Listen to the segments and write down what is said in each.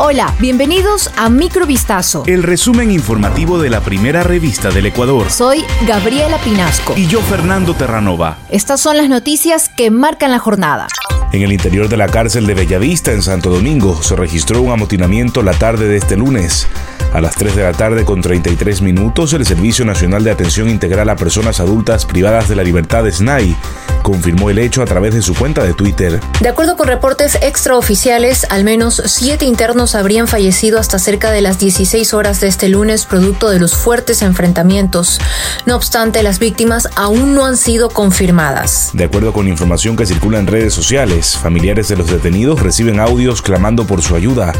Hola, bienvenidos a Microvistazo. El resumen informativo de la primera revista del Ecuador. Soy Gabriela Pinasco. Y yo, Fernando Terranova. Estas son las noticias que marcan la jornada. En el interior de la cárcel de Bellavista, en Santo Domingo, se registró un amotinamiento la tarde de este lunes. A las 3 de la tarde con 33 minutos, el Servicio Nacional de Atención Integral a Personas Adultas Privadas de la Libertad, SNAI, confirmó el hecho a través de su cuenta de Twitter. De acuerdo con reportes extraoficiales, al menos siete internos habrían fallecido hasta cerca de las 16 horas de este lunes producto de los fuertes enfrentamientos. No obstante, las víctimas aún no han sido confirmadas. De acuerdo con información que circula en redes sociales, familiares de los detenidos reciben audios clamando por su ayuda.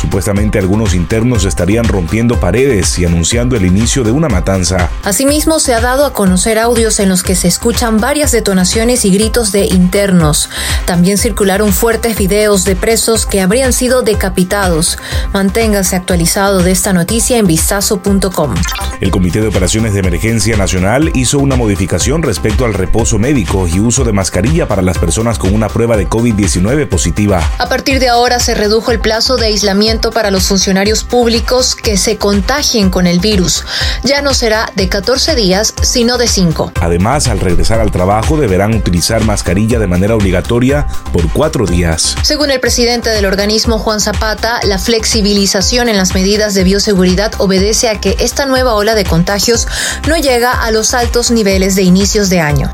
Supuestamente algunos internos estarían rompiendo paredes y anunciando el inicio de una matanza. Asimismo, se ha dado a conocer audios en los que se escuchan varias detonaciones y gritos de internos. También circularon fuertes videos de presos que habrían sido decapitados. Manténgase actualizado de esta noticia en vistazo.com. El Comité de Operaciones de Emergencia Nacional hizo una modificación respecto al reposo médico y uso de mascarilla para las personas con una prueba de COVID-19 positiva. A partir de ahora se redujo el plazo de aislamiento para los funcionarios públicos que se contagien con el virus. Ya no será de 14 días, sino de 5. Además, al regresar al trabajo utilizar mascarilla de manera obligatoria por cuatro días. Según el presidente del organismo, Juan Zapata, la flexibilización en las medidas de bioseguridad obedece a que esta nueva ola de contagios no llega a los altos niveles de inicios de año.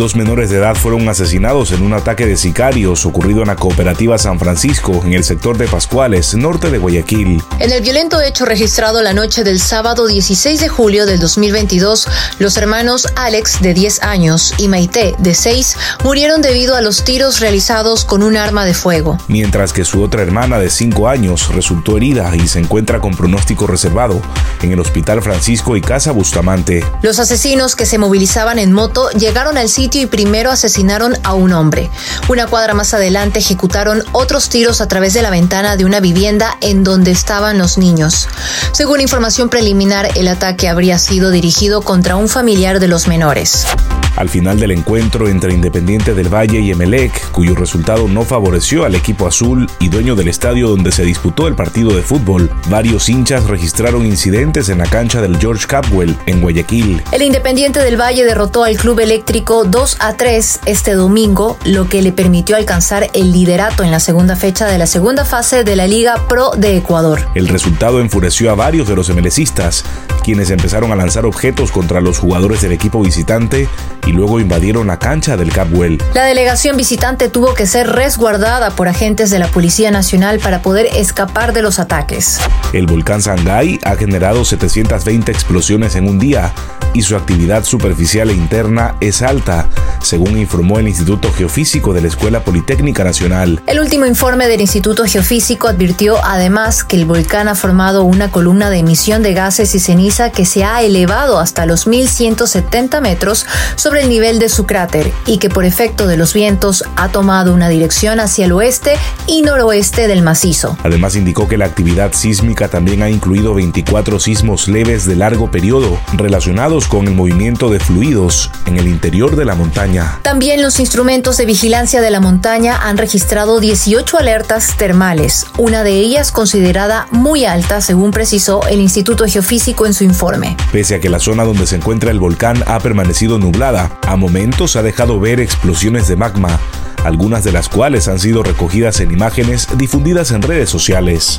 Dos menores de edad fueron asesinados en un ataque de sicarios ocurrido en la cooperativa San Francisco, en el sector de Pascuales, norte de Guayaquil. En el violento hecho registrado la noche del sábado 16 de julio del 2022, los hermanos Alex, de 10 años, y Maite, de 6, murieron debido a los tiros realizados con un arma de fuego. Mientras que su otra hermana, de 5 años, resultó herida y se encuentra con pronóstico reservado en el Hospital Francisco y Casa Bustamante. Los asesinos que se movilizaban en moto llegaron al y primero asesinaron a un hombre. Una cuadra más adelante ejecutaron otros tiros a través de la ventana de una vivienda en donde estaban los niños. Según información preliminar, el ataque habría sido dirigido contra un familiar de los menores. Al final del encuentro entre Independiente del Valle y Emelec, cuyo resultado no favoreció al equipo azul y dueño del estadio donde se disputó el partido de fútbol, varios hinchas registraron incidentes en la cancha del George Capwell en Guayaquil. El Independiente del Valle derrotó al Club Eléctrico 2 a 3 este domingo, lo que le permitió alcanzar el liderato en la segunda fecha de la segunda fase de la Liga Pro de Ecuador. El resultado enfureció a varios de los emelecistas, quienes empezaron a lanzar objetos contra los jugadores del equipo visitante y luego invadieron la cancha del Capwell. La delegación visitante tuvo que ser resguardada por agentes de la Policía Nacional para poder escapar de los ataques. El volcán Sangay ha generado 720 explosiones en un día y su actividad superficial e interna es alta, según informó el Instituto Geofísico de la Escuela Politécnica Nacional. El último informe del Instituto Geofísico advirtió además que el volcán ha formado una columna de emisión de gases y ceniza que se ha elevado hasta los 1170 metros sobre el nivel de su cráter y que por efecto de los vientos ha tomado una dirección hacia el oeste y noroeste del macizo. Además indicó que la actividad sísmica también ha incluido 24 sismos leves de largo periodo relacionados con el movimiento de fluidos en el interior de la montaña. También los instrumentos de vigilancia de la montaña han registrado 18 alertas termales, una de ellas considerada muy alta según precisó el Instituto Geofísico en su informe. Pese a que la zona donde se encuentra el volcán ha permanecido nublada, a momentos ha dejado ver explosiones de magma, algunas de las cuales han sido recogidas en imágenes difundidas en redes sociales.